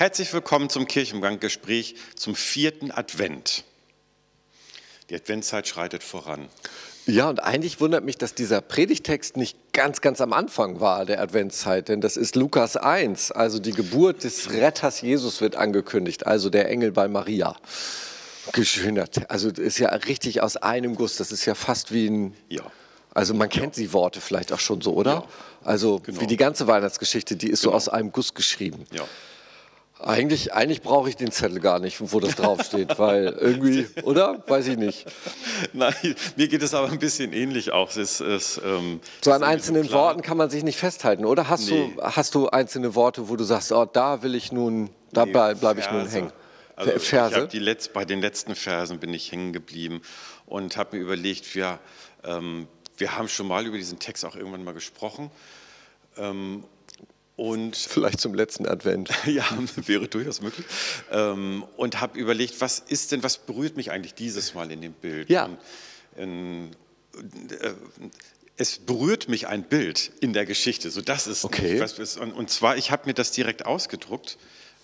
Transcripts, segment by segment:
Herzlich willkommen zum Kirchengang-Gespräch zum vierten Advent. Die Adventszeit schreitet voran. Ja, und eigentlich wundert mich, dass dieser Predigtext nicht ganz, ganz am Anfang war der Adventszeit, denn das ist Lukas 1, also die Geburt des Retters Jesus wird angekündigt, also der Engel bei Maria. Geschönert. Also ist ja richtig aus einem Guss, das ist ja fast wie ein. Ja. Also man kennt ja. die Worte vielleicht auch schon so, oder? Ja. Also genau. wie die ganze Weihnachtsgeschichte, die ist genau. so aus einem Guss geschrieben. Ja. Eigentlich, eigentlich brauche ich den Zettel gar nicht, wo das draufsteht, weil irgendwie, oder? Weiß ich nicht. Nein, mir geht es aber ein bisschen ähnlich auch. Es, es, ähm, so an einzelnen so Worten kann man sich nicht festhalten, oder? Hast, nee. du, hast du einzelne Worte, wo du sagst, oh, da will ich nun, dabei nee, bleibe ich nun hängen? Also Verse? Ich Letz-, bei den letzten Versen bin ich hängen geblieben und habe mir überlegt, wir, ähm, wir haben schon mal über diesen Text auch irgendwann mal gesprochen. Ähm, und Vielleicht zum letzten Advent. ja, wäre durchaus möglich. Ähm, und habe überlegt, was ist denn, was berührt mich eigentlich dieses Mal in dem Bild? Ja. Und, in, äh, es berührt mich ein Bild in der Geschichte, so das ist. Okay. Was, und, und, zwar, ich habe mir das direkt ausgedruckt,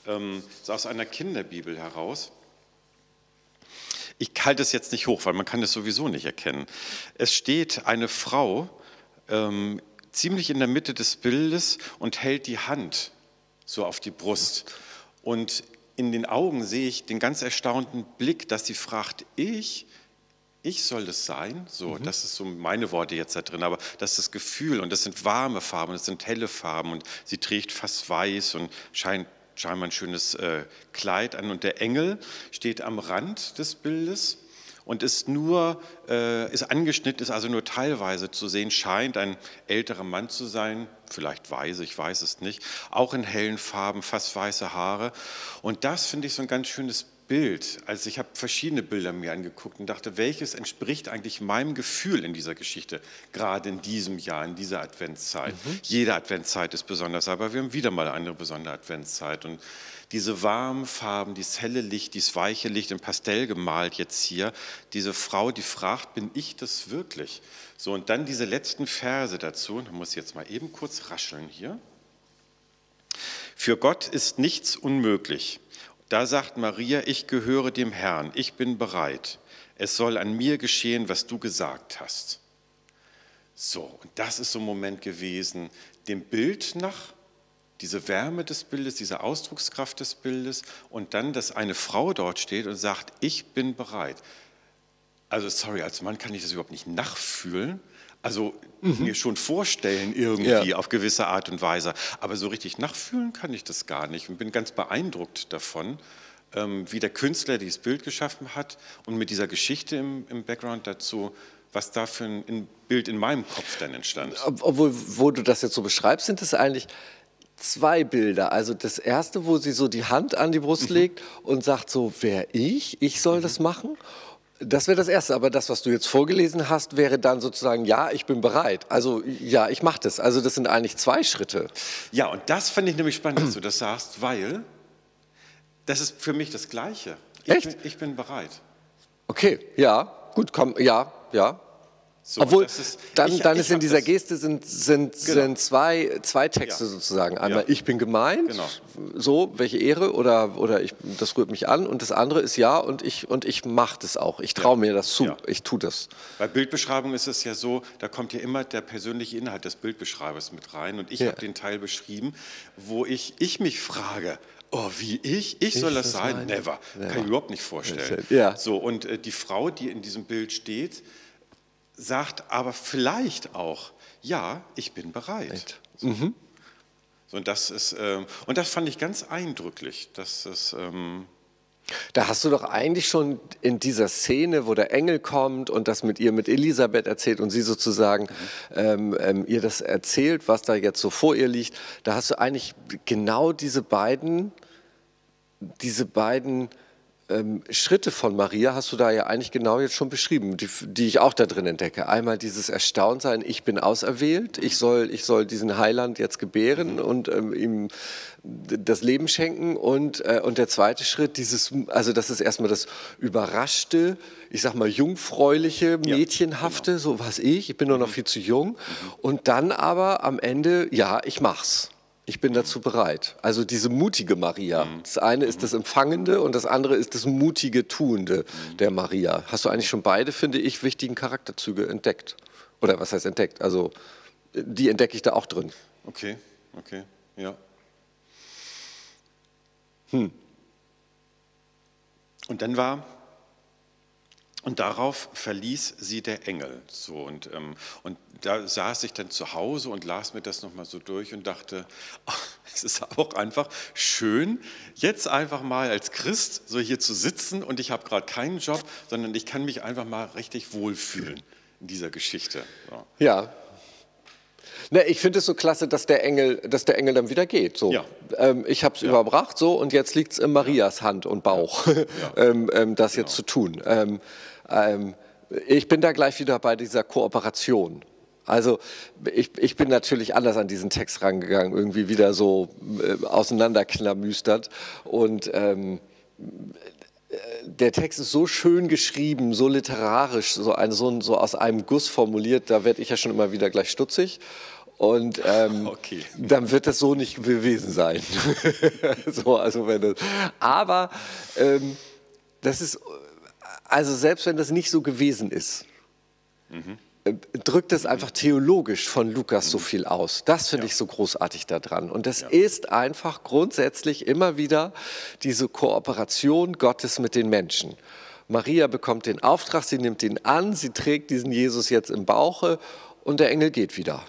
ähm, so aus einer Kinderbibel heraus. Ich halte es jetzt nicht hoch, weil man kann es sowieso nicht erkennen. Es steht eine Frau ähm, ziemlich in der Mitte des Bildes und hält die Hand so auf die Brust. Und in den Augen sehe ich den ganz erstaunten Blick, dass sie fragt, ich, ich soll das sein? So, mhm. das ist so meine Worte jetzt da drin, aber das ist das Gefühl und das sind warme Farben, das sind helle Farben und sie trägt fast weiß und scheint scheinbar ein schönes äh, Kleid an und der Engel steht am Rand des Bildes und ist nur, äh, ist angeschnitten, ist also nur teilweise zu sehen, scheint ein älterer Mann zu sein, vielleicht weise, ich weiß es nicht, auch in hellen Farben, fast weiße Haare. Und das finde ich so ein ganz schönes Bild. Also ich habe verschiedene Bilder mir angeguckt und dachte, welches entspricht eigentlich meinem Gefühl in dieser Geschichte, gerade in diesem Jahr, in dieser Adventszeit. Mhm. Jede Adventszeit ist besonders, aber wir haben wieder mal eine besondere Adventszeit. Und diese warmen Farben, dieses helle Licht, dieses weiche Licht in Pastell gemalt jetzt hier, diese Frau, die fragt, bin ich das wirklich? So, und dann diese letzten Verse dazu, da muss ich jetzt mal eben kurz rascheln hier. Für Gott ist nichts unmöglich. Da sagt Maria, ich gehöre dem Herrn, ich bin bereit. Es soll an mir geschehen, was du gesagt hast. So, und das ist so ein Moment gewesen, dem Bild nach diese Wärme des Bildes, diese Ausdruckskraft des Bildes und dann, dass eine Frau dort steht und sagt, ich bin bereit. Also sorry, als Mann kann ich das überhaupt nicht nachfühlen, also mhm. mir schon vorstellen irgendwie ja. auf gewisse Art und Weise, aber so richtig nachfühlen kann ich das gar nicht und bin ganz beeindruckt davon, ähm, wie der Künstler dieses Bild geschaffen hat und mit dieser Geschichte im, im Background dazu, was da für ein Bild in meinem Kopf dann entstand. Obwohl, wo du das jetzt so beschreibst, sind es eigentlich zwei Bilder. Also das erste, wo sie so die Hand an die Brust mhm. legt und sagt so, wer ich? Ich soll mhm. das machen. Das wäre das Erste, aber das, was du jetzt vorgelesen hast, wäre dann sozusagen, ja, ich bin bereit. Also ja, ich mache das. Also das sind eigentlich zwei Schritte. Ja, und das fand ich nämlich spannend, dass du das sagst, weil das ist für mich das Gleiche. Ich Echt? Bin, ich bin bereit. Okay, ja, gut, komm, ja, ja. So, Obwohl, ist, dann, ich, dann ich ist in dieser Geste sind, sind, genau. sind zwei, zwei Texte ja. sozusagen. Einmal, ja. ich bin gemeint, genau. so, welche Ehre, oder, oder ich, das rührt mich an. Und das andere ist ja, und ich, und ich mache das auch. Ich traue ja. mir das zu, ich tue das. Bei Bildbeschreibung ist es ja so, da kommt ja immer der persönliche Inhalt des Bildbeschreibers mit rein. Und ich habe den Teil beschrieben, wo ich, ich mich frage, Oh, wie ich? Ich soll ich das sein? Never. Never. Kann ich überhaupt nicht vorstellen. Ja. So, und äh, die Frau, die in diesem Bild steht, sagt aber vielleicht auch, ja, ich bin bereit. So. Mhm. so. und, das ist, äh, und das fand ich ganz eindrücklich. Dass es, ähm da hast du doch eigentlich schon in dieser Szene, wo der Engel kommt und das mit ihr, mit Elisabeth erzählt und sie sozusagen mhm. ähm, ähm, ihr das erzählt, was da jetzt so vor ihr liegt, da hast du eigentlich genau diese beiden, diese beiden ähm, Schritte von Maria hast du da ja eigentlich genau jetzt schon beschrieben, die, die, ich auch da drin entdecke. Einmal dieses Erstauntsein, ich bin auserwählt, ich soll, ich soll diesen Heiland jetzt gebären mhm. und ähm, ihm das Leben schenken. Und, äh, und der zweite Schritt, dieses, also das ist erstmal das überraschte, ich sag mal jungfräuliche, mädchenhafte, ja, genau. so was ich, ich bin nur noch mhm. viel zu jung. Mhm. Und dann aber am Ende, ja, ich mach's. Ich bin dazu bereit. Also diese mutige Maria. Mhm. Das eine ist das Empfangende und das andere ist das mutige Tuende Mhm. der Maria. Hast du eigentlich schon beide, finde ich, wichtigen Charakterzüge entdeckt? Oder was heißt entdeckt? Also die entdecke ich da auch drin. Okay, okay, ja. Und dann war, und darauf verließ sie der Engel. So, und, ähm, und da saß ich dann zu Hause und las mir das nochmal so durch und dachte, ach, es ist auch einfach schön, jetzt einfach mal als Christ so hier zu sitzen und ich habe gerade keinen Job, sondern ich kann mich einfach mal richtig wohlfühlen in dieser Geschichte. So. Ja. Ne, ich finde es so klasse, dass der Engel, dass der Engel dann wieder geht. So. Ja. Ähm, ich habe es überbracht so und jetzt liegt es in Marias Hand und Bauch, ähm, ähm, das jetzt zu tun. Ähm, ich bin da gleich wieder bei dieser Kooperation. Also ich, ich bin natürlich anders an diesen Text rangegangen, irgendwie wieder so äh, auseinanderklamüstert und ähm, der Text ist so schön geschrieben, so literarisch, so, ein, so, so aus einem Guss formuliert, da werde ich ja schon immer wieder gleich stutzig. Und ähm, Okay. dann wird das so nicht gewesen sein. so, also wenn das, aber ähm, das ist, also selbst wenn das nicht so gewesen ist, äh, drückt es einfach theologisch von Lukas so viel aus. Das finde ich so großartig daran. Und das ist einfach grundsätzlich immer wieder diese Kooperation Gottes mit den Menschen. Maria bekommt den Auftrag, sie nimmt ihn an, sie trägt diesen Jesus jetzt im Bauche und der Engel geht wieder.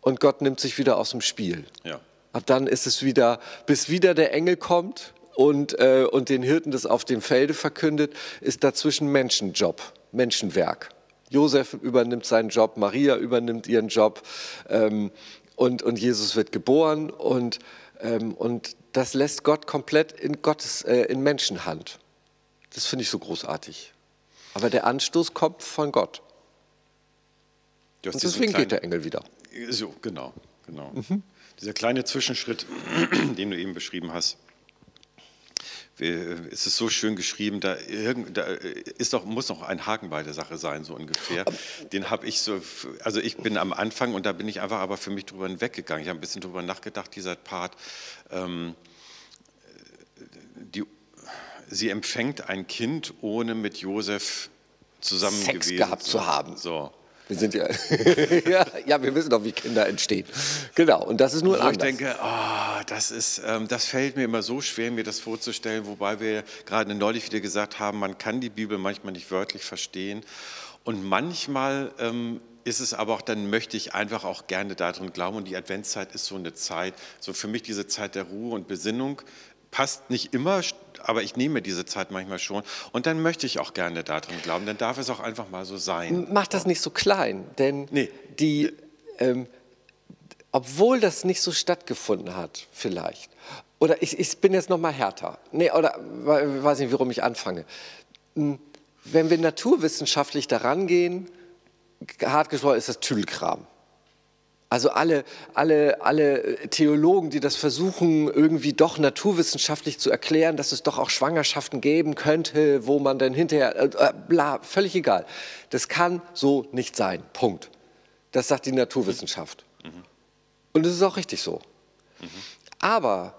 Und Gott nimmt sich wieder aus dem Spiel. Ja. Ab dann ist es wieder, bis wieder der Engel kommt und, äh, und den Hirten das auf dem Felde verkündet, ist dazwischen Menschenjob, Menschenwerk. Josef übernimmt seinen Job, Maria übernimmt ihren Job ähm, und, und Jesus wird geboren und, ähm, und das lässt Gott komplett in Gottes, äh, in Menschenhand. Das finde ich so großartig. Aber der Anstoß kommt von Gott. Und deswegen kleinen- geht der Engel wieder. So, genau, genau. Dieser kleine Zwischenschritt, den du eben beschrieben hast, es ist so schön geschrieben, da, irgend, da ist doch, muss noch ein Haken bei der Sache sein, so ungefähr. Den habe ich so, also ich bin am Anfang und da bin ich einfach aber für mich drüber hinweggegangen. Ich habe ein bisschen drüber nachgedacht, dieser Part. Ähm, die, sie empfängt ein Kind, ohne mit Josef zusammen Sex gewesen gehabt zu haben. So. Wir sind ja, ja, ja, wir wissen doch, wie Kinder entstehen. Genau, und das ist nur Wo ich anders. denke, ah, das, ist, ähm, das fällt mir immer so schwer, mir das vorzustellen, wobei wir gerade neulich wieder gesagt haben, man kann die Bibel manchmal nicht wörtlich verstehen. Und manchmal ähm, ist es aber auch, dann möchte ich einfach auch gerne darin glauben. Und die Adventszeit ist so eine Zeit, so für mich diese Zeit der Ruhe und Besinnung. Passt nicht immer, aber ich nehme diese Zeit manchmal schon. Und dann möchte ich auch gerne darin glauben. Dann darf es auch einfach mal so sein. Mach das nicht so klein, denn Nee. die, ähm, obwohl das nicht so stattgefunden hat, vielleicht, oder ich, ich bin jetzt noch mal härter, nee, oder we- weiß nicht, warum ich anfange. Wenn wir naturwissenschaftlich daran gehen, hart gesprochen, ist das Tüdelkram. Also alle, alle, alle Theologen, die das versuchen, irgendwie doch naturwissenschaftlich zu erklären, dass es doch auch Schwangerschaften geben könnte, wo man dann hinterher, äh, äh, bla, völlig egal. Das kann so nicht sein. Punkt. Das sagt die Naturwissenschaft. Und es ist auch richtig so. Aber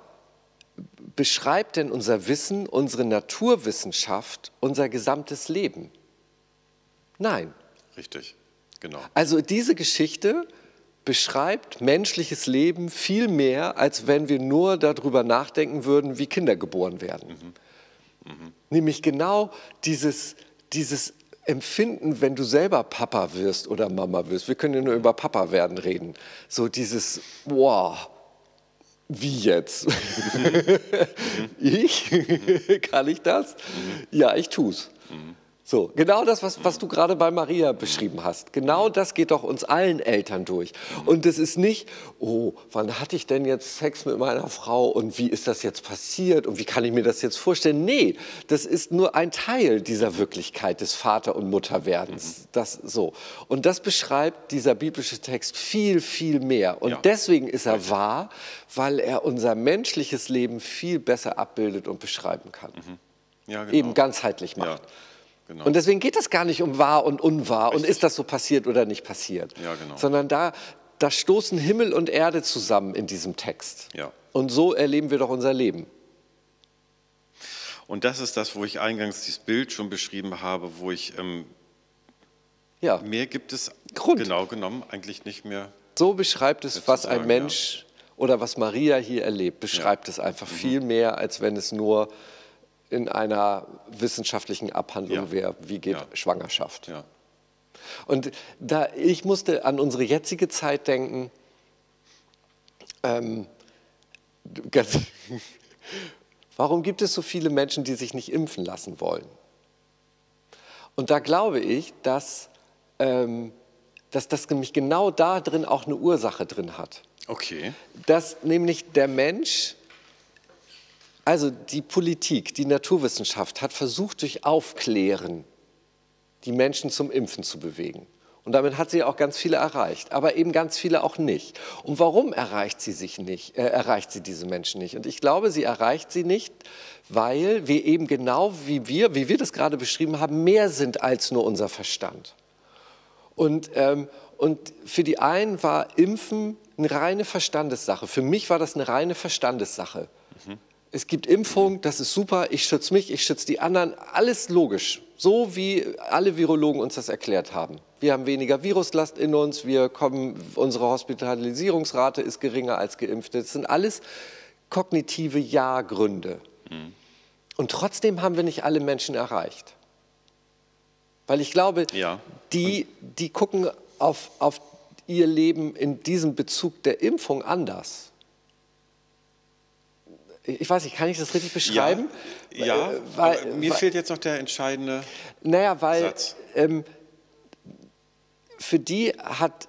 beschreibt denn unser Wissen, unsere Naturwissenschaft, unser gesamtes Leben? Nein. Richtig, genau. Also diese Geschichte beschreibt menschliches Leben viel mehr, als wenn wir nur darüber nachdenken würden, wie Kinder geboren werden. Nämlich genau dieses, dieses Empfinden, wenn du selber Papa wirst oder Mama wirst. Wir können ja nur über Papa werden reden. So dieses, wow, wie jetzt? ich? Kann ich das? Ja, ich tu's. So, genau das, was, was du gerade bei Maria beschrieben hast. Genau das geht doch uns allen Eltern durch. Und es ist nicht, oh, wann hatte ich denn jetzt Sex mit meiner Frau und wie ist das jetzt passiert und wie kann ich mir das jetzt vorstellen? Nee, das ist nur ein Teil dieser Wirklichkeit des Vater- und Mutterwerdens. Das so. Und das beschreibt dieser biblische Text viel, viel mehr. Und Ja. deswegen ist er wahr, weil er unser menschliches Leben viel besser abbildet und beschreiben kann. Ja, genau. Eben ganzheitlich macht. Ja, genau. Und deswegen geht es gar nicht um wahr und unwahr und ist das so passiert oder nicht passiert, Ja, genau. sondern da da stoßen Himmel und Erde zusammen in diesem Text. Ja. Und so erleben wir doch unser Leben. Und das ist das, wo ich eingangs dieses Bild schon beschrieben habe, wo ich ähm, Ja, mehr gibt es Grund. genau genommen eigentlich nicht mehr. so beschreibt es, was zu ein sagen, Mensch oder was Maria hier erlebt, beschreibt es einfach Mhm. viel mehr, als wenn es nur in einer wissenschaftlichen Abhandlung Ja. wäre, wie geht Ja. Schwangerschaft. Ja. Und da, ich musste an unsere jetzige Zeit denken. Ähm, ganz, warum gibt es so viele Menschen, die sich nicht impfen lassen wollen? Und da glaube ich, dass, ähm, dass das nämlich genau da drin auch eine Ursache drin hat. Okay. Dass nämlich der Mensch, also die Politik, die Naturwissenschaft hat versucht durch Aufklären die Menschen zum Impfen zu bewegen. Und damit hat sie auch ganz viele erreicht, aber eben ganz viele auch nicht. Und warum erreicht sie sich nicht, äh, erreicht sie diese Menschen nicht? Und ich glaube, sie erreicht sie nicht, weil wir eben genau wie wir, wie wir das gerade beschrieben haben, mehr sind als nur unser Verstand. Und, ähm, und für die einen war Impfen eine reine Verstandessache. Für mich war das eine reine Verstandessache. Es gibt Impfung, das ist super, ich schütze mich, ich schütze die anderen, alles logisch. So wie alle Virologen uns das erklärt haben. Wir haben weniger Viruslast in uns, wir kommen, unsere Hospitalisierungsrate ist geringer als Geimpfte. Das sind alles kognitive Ja-Gründe. Und trotzdem haben wir nicht alle Menschen erreicht. Weil ich glaube, Ja. die, die gucken auf, auf ihr Leben in diesem Bezug der Impfung anders. Ich weiß nicht, kann ich das richtig beschreiben? Ja, ja Äh, weil, aber mir weil, fehlt jetzt noch der entscheidende. naja, weil Satz. ähm, für die hat,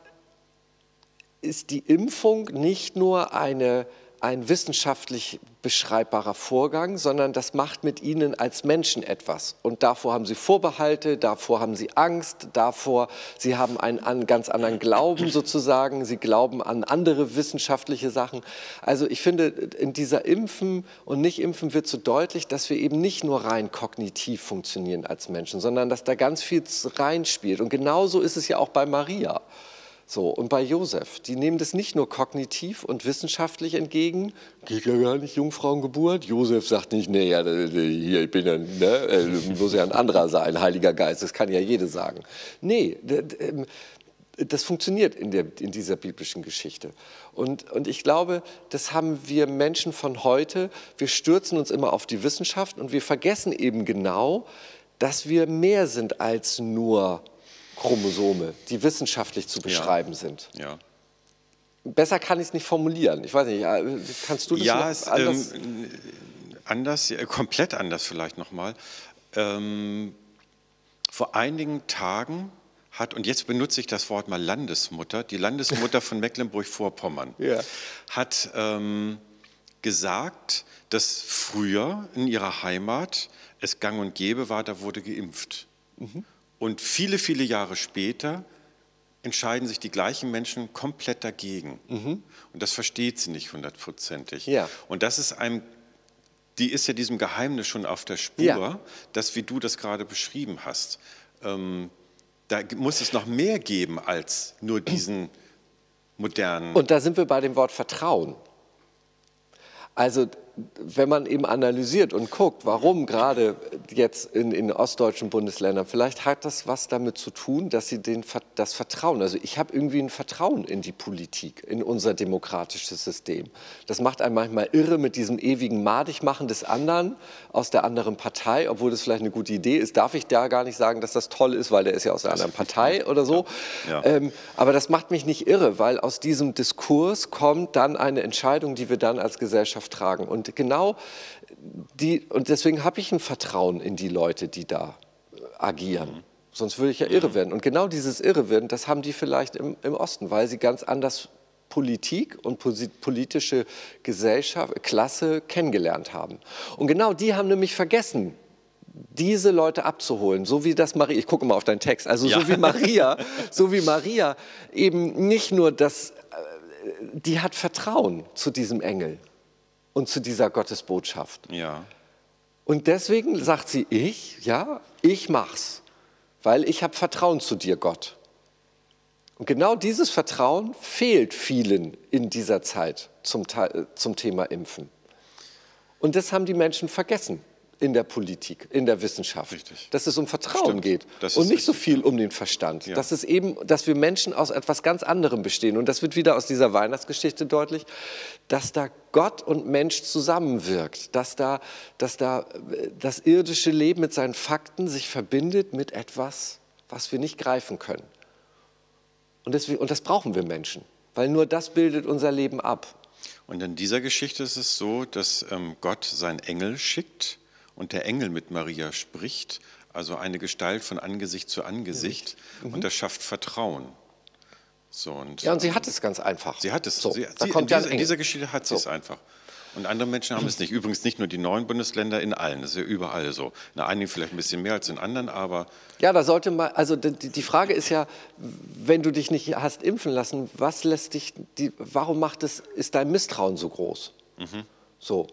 ist die Impfung nicht nur eine, ein wissenschaftlich beschreibbarer Vorgang, sondern das macht mit ihnen als Menschen etwas. Und davor haben sie Vorbehalte, davor haben sie Angst, davor, sie haben einen an, ganz anderen Glauben sozusagen, sie glauben an andere wissenschaftliche Sachen. Also ich finde, in dieser Impfen und Nicht-Impfen wird so deutlich, dass wir eben nicht nur rein kognitiv funktionieren als Menschen, sondern dass da ganz viel reinspielt. Und genauso ist es ja auch bei Maria. So, und bei Josef, die nehmen das nicht nur kognitiv und wissenschaftlich entgegen, geht ja gar nicht Jungfrauengeburt. Josef sagt nicht, nee, ja, hier, ich bin ja, ne, äh, muss ja ein anderer sein, Heiliger Geist, das kann ja jede sagen. Nee, ähm, das funktioniert in, der, in dieser biblischen Geschichte. Und, und ich glaube, das haben wir Menschen von heute, wir stürzen uns immer auf die Wissenschaft und wir vergessen eben genau, dass wir mehr sind als nur Chromosome, die wissenschaftlich zu beschreiben sind. Ja, Besser kann ich es nicht formulieren. Ich weiß nicht, äh, kannst du das ja es, anders? ähm, anders, ja, komplett anders vielleicht nochmal. Ähm, vor einigen Tagen hat, und jetzt benutze ich das Wort mal Landesmutter, die Landesmutter von Mecklenburg-Vorpommern, Ja. hat ähm, gesagt, dass früher in ihrer Heimat es gang und gäbe war, da wurde geimpft. Mhm. Und viele, viele Jahre später entscheiden sich die gleichen Menschen komplett dagegen. Und das versteht sie nicht hundertprozentig. Mhm. Ja. Und das ist einem, die ist ja diesem Geheimnis schon auf der Spur, Ja. dass, wie du das gerade beschrieben hast, ähm, da muss es noch mehr geben als nur diesen modernen. Und da sind wir bei dem Wort Vertrauen. Also wenn man eben analysiert und guckt, warum gerade jetzt in, in ostdeutschen Bundesländern, vielleicht hat das was damit zu tun, dass sie den, das Vertrauen, also ich habe irgendwie ein Vertrauen in die Politik, in unser demokratisches System. Das macht einen manchmal irre mit diesem ewigen Madigmachen des anderen aus der anderen Partei, obwohl das vielleicht eine gute Idee ist, darf ich da gar nicht sagen, dass das toll ist, weil der ist ja aus einer anderen Partei oder so. Ja. Ähm, aber das macht mich nicht irre, weil aus diesem Diskurs kommt dann eine Entscheidung, die wir dann als Gesellschaft tragen. Und genau die, und deswegen habe ich ein Vertrauen in die Leute, die da agieren. Sonst würde ich ja irre werden. Und genau dieses Irrewerden, das haben die vielleicht im, im Osten, weil sie ganz anders Politik und politische Gesellschaft, Klasse kennengelernt haben. Und genau die haben nämlich vergessen, diese Leute abzuholen, so wie das Maria, ich gucke mal auf deinen Text, also so Ja. wie Maria, so wie Maria eben nicht nur das, äh, die hat Vertrauen zu diesem Engel und zu dieser Gottesbotschaft. ja. Und deswegen sagt sie, ich, ja, ich mach's, weil ich habe Vertrauen zu dir, Gott. Und genau dieses Vertrauen fehlt vielen in dieser Zeit zum, zum Thema Impfen. Und das haben die Menschen vergessen in der Politik, in der Wissenschaft. Richtig. Dass es um Vertrauen Stimmt. geht Das und nicht so viel um den Verstand. Ja. Dass es eben, dass wir Menschen aus etwas ganz anderem bestehen. Und das wird wieder aus dieser Weihnachtsgeschichte deutlich, dass da Gott und Mensch zusammenwirkt, dass da, dass da das irdische Leben mit seinen Fakten sich verbindet mit etwas, was wir nicht greifen können. Und, deswegen, und das brauchen wir Menschen, weil nur das bildet unser Leben ab. Und in dieser Geschichte ist es so, dass ähm, Gott seinen Engel schickt und der Engel mit Maria spricht, also eine Gestalt von Angesicht zu Angesicht, und das schafft Vertrauen. So, und, Ja, und sie hat es ganz einfach. Sie hat es. So, sie, da sie, kommt in, dieser, in dieser Geschichte hat sie es einfach. Und andere Menschen haben es nicht. Übrigens nicht nur die neuen Bundesländer, in allen. Das ist ja überall so. In einigen vielleicht ein bisschen mehr als in anderen, aber Ja, da sollte man, also die, die Frage ist ja, wenn du dich nicht hast impfen lassen, was lässt dich, die, warum macht es, ist dein Misstrauen so groß? So.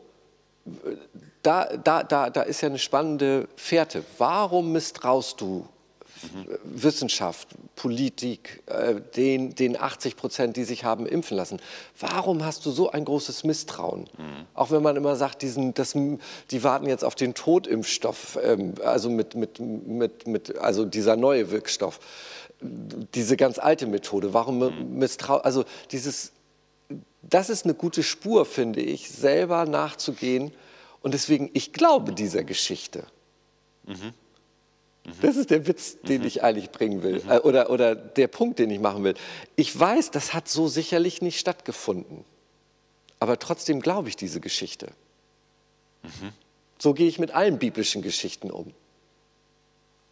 Da, da, da, da ist ja eine spannende Fährte. Warum misstraust du Wissenschaft, Politik, äh, den, den 80 Prozent, die sich haben impfen lassen. Warum hast du so ein großes Misstrauen? Auch wenn man immer sagt, diesen, das, die warten jetzt auf den Totimpfstoff, ähm, also, mit, mit, mit, mit, also dieser neue Wirkstoff, diese ganz alte Methode. Warum misstrau, also dieses, das ist eine gute Spur, finde ich, selber nachzugehen. Und deswegen, ich glaube dieser Geschichte. Das ist der Witz, den ich eigentlich bringen will. Äh, Oder, oder der Punkt, den ich machen will. Ich weiß, das hat so sicherlich nicht stattgefunden. Aber trotzdem glaube ich diese Geschichte. So gehe ich mit allen biblischen Geschichten um.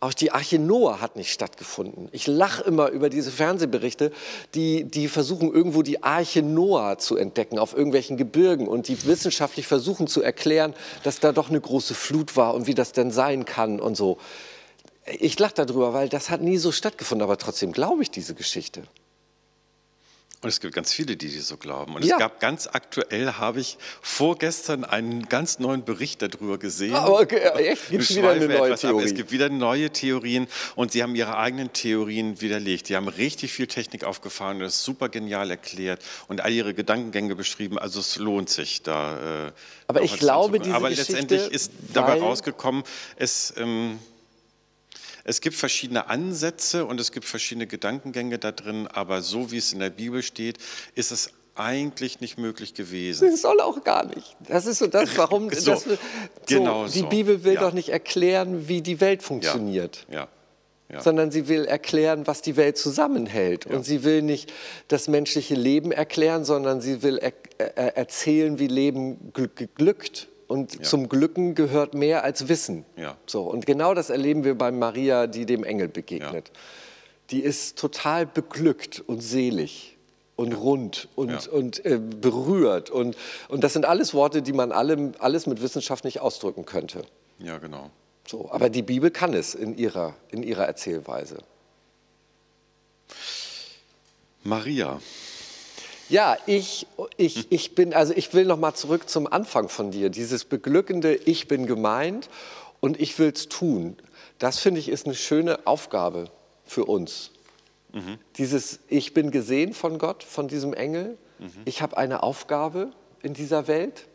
Auch die Arche Noah hat nicht stattgefunden. Ich lache immer über diese Fernsehberichte, die, die versuchen irgendwo die Arche Noah zu entdecken auf irgendwelchen Gebirgen und die wissenschaftlich versuchen zu erklären, dass da doch eine große Flut war und wie das denn sein kann und so. Ich lache darüber, weil das hat nie so stattgefunden, aber trotzdem glaube ich diese Geschichte. Und es gibt ganz viele, die die so glauben. Und Ja. es gab ganz aktuell, habe ich vorgestern einen ganz neuen Bericht darüber gesehen. Ah, okay, echt? Gibt's wieder eine neue ab. Es Theorie? gibt wieder neue Theorien und sie haben ihre eigenen Theorien widerlegt. Die haben richtig viel Technik aufgefahren und das super genial erklärt und all ihre Gedankengänge beschrieben. Also es lohnt sich da. Äh, Aber ich glaube, diese Aber Geschichte, letztendlich ist dabei rausgekommen, es. Ähm, es gibt verschiedene Ansätze und es gibt verschiedene Gedankengänge da drin, aber so wie es in der Bibel steht, ist es eigentlich nicht möglich gewesen. Das soll auch gar nicht. Das ist so das, warum So, das, so, genau die so. Bibel will Ja. doch nicht erklären, wie die Welt Ja, funktioniert. ja, ja. sondern sie will erklären, was die Welt zusammenhält. Und sie will nicht das menschliche Leben erklären, sondern sie will er er erzählen, wie Leben gl glückt. Und zum Glücken gehört mehr als Wissen. Ja. So, und genau das erleben wir bei Maria, die dem Engel begegnet. Die ist total beglückt und selig und rund und, Ja. und äh, berührt. Und, und das sind alles Worte, die man alle, alles mit Wissenschaft nicht ausdrücken könnte. ja, genau. So, aber die Bibel kann es in ihrer, in ihrer Erzählweise. Maria, Ja, ich, ich, ich bin, also ich will noch mal zurück zum Anfang von dir. Dieses beglückende Ich bin gemeint und ich will's tun. Das finde ich ist eine schöne Aufgabe für uns. Dieses Ich bin gesehen von Gott, von diesem Engel. Ich habe eine Aufgabe in dieser Welt.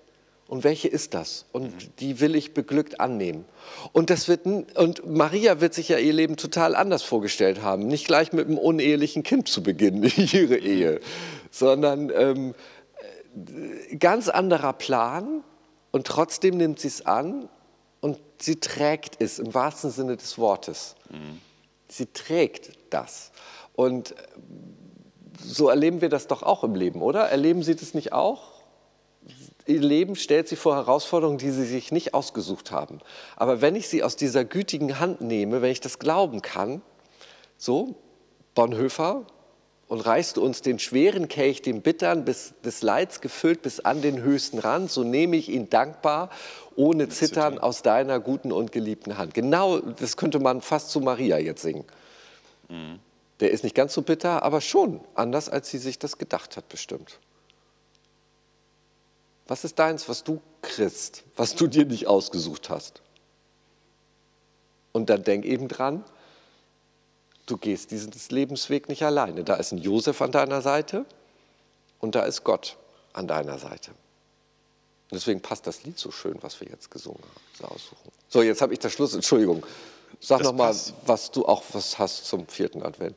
Und welche ist das? Und die will ich beglückt annehmen. Und, das wird, und Maria wird sich ja ihr Leben total anders vorgestellt haben. Nicht gleich mit einem unehelichen Kind zu beginnen, ihre Ehe, sondern ähm, äh, ganz anderer Plan. Und trotzdem nimmt sie es an und sie trägt es im wahrsten Sinne des Wortes. Sie trägt das. Und äh, so erleben wir das doch auch im Leben, oder? Erleben Sie das nicht auch? Ihr Leben stellt sie vor Herausforderungen, die sie sich nicht ausgesucht haben. Aber wenn ich sie aus dieser gütigen Hand nehme, wenn ich das glauben kann, so, Bonhoeffer, und reichst du uns den schweren Kelch, den bittern, bis des Leids gefüllt bis an den höchsten Rand, so nehme ich ihn dankbar, ohne Zittern, Zittern. aus deiner guten und geliebten Hand. Genau, das könnte man fast zu Maria jetzt singen. Der ist nicht ganz so bitter, aber schon anders, als sie sich das gedacht hat, bestimmt. Was ist deins, was du kriegst, was du dir nicht ausgesucht hast? Und dann denk eben dran, du gehst diesen Lebensweg nicht alleine. Da ist ein Josef an deiner Seite und da ist Gott an deiner Seite. deswegen passt das Lied so schön, was wir jetzt gesungen haben. So, jetzt habe ich das Schluss. Entschuldigung. Sag nochmal, was du auch was hast zum vierten Advent.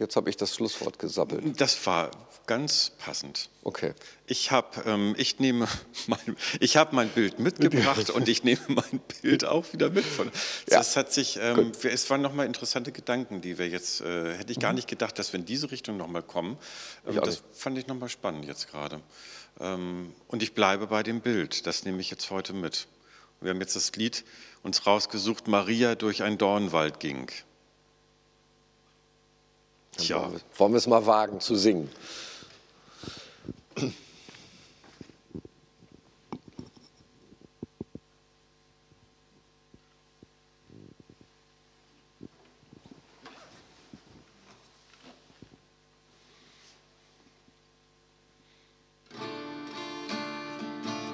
Jetzt habe ich das Schlusswort gesammelt. Das war ganz passend. Okay. Ich habe ähm, ich nehme mein, ich hab mein Bild mitgebracht und ich nehme mein Bild auch wieder mit. Von, das ja. hat sich, ähm, es waren nochmal interessante Gedanken, die wir jetzt, äh, hätte ich gar mhm. nicht gedacht, dass wir in diese Richtung nochmal kommen. Ähm, das nicht. fand ich nochmal spannend jetzt gerade. Ähm, und ich bleibe bei dem Bild, das nehme ich jetzt heute mit. Wir haben jetzt das Lied uns rausgesucht, Maria durch einen Dornwald ging. Tja. Wollen wir es mal wagen zu singen?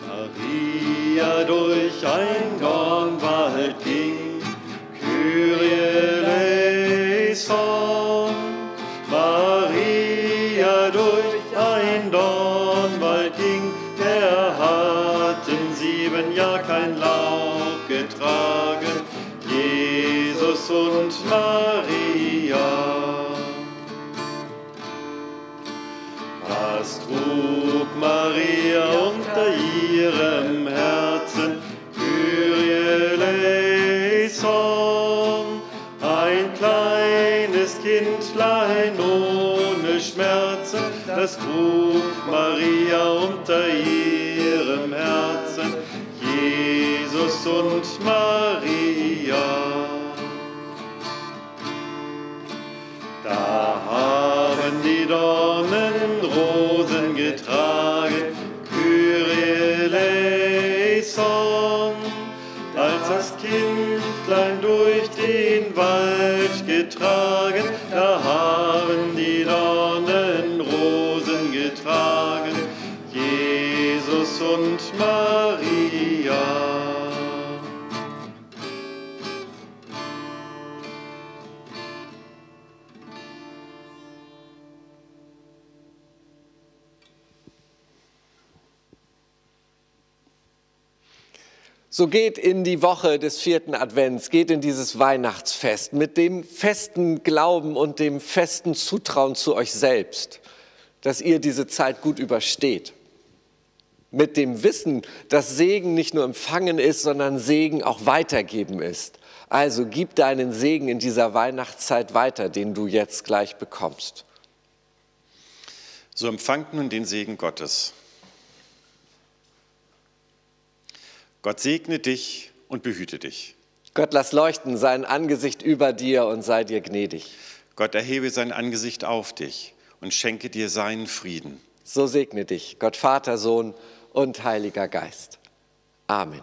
Maria durch ein Maria Da haben die Dornen Rosen getragen, Kyrie als das Kindlein durch den Wald getragen, da haben So geht in die Woche des vierten Advents, geht in dieses Weihnachtsfest mit dem festen Glauben und dem festen Zutrauen zu euch selbst, dass ihr diese Zeit gut übersteht. Mit dem Wissen, dass Segen nicht nur empfangen ist, sondern Segen auch weitergeben ist. Also gib deinen Segen in dieser Weihnachtszeit weiter, den du jetzt gleich bekommst. So empfangt nun den Segen Gottes. Gott segne dich und behüte dich. Gott lass leuchten sein Angesicht über dir und sei dir gnädig. Gott erhebe sein Angesicht auf dich und schenke dir seinen Frieden. So segne dich Gott Vater, Sohn und Heiliger Geist. Amen.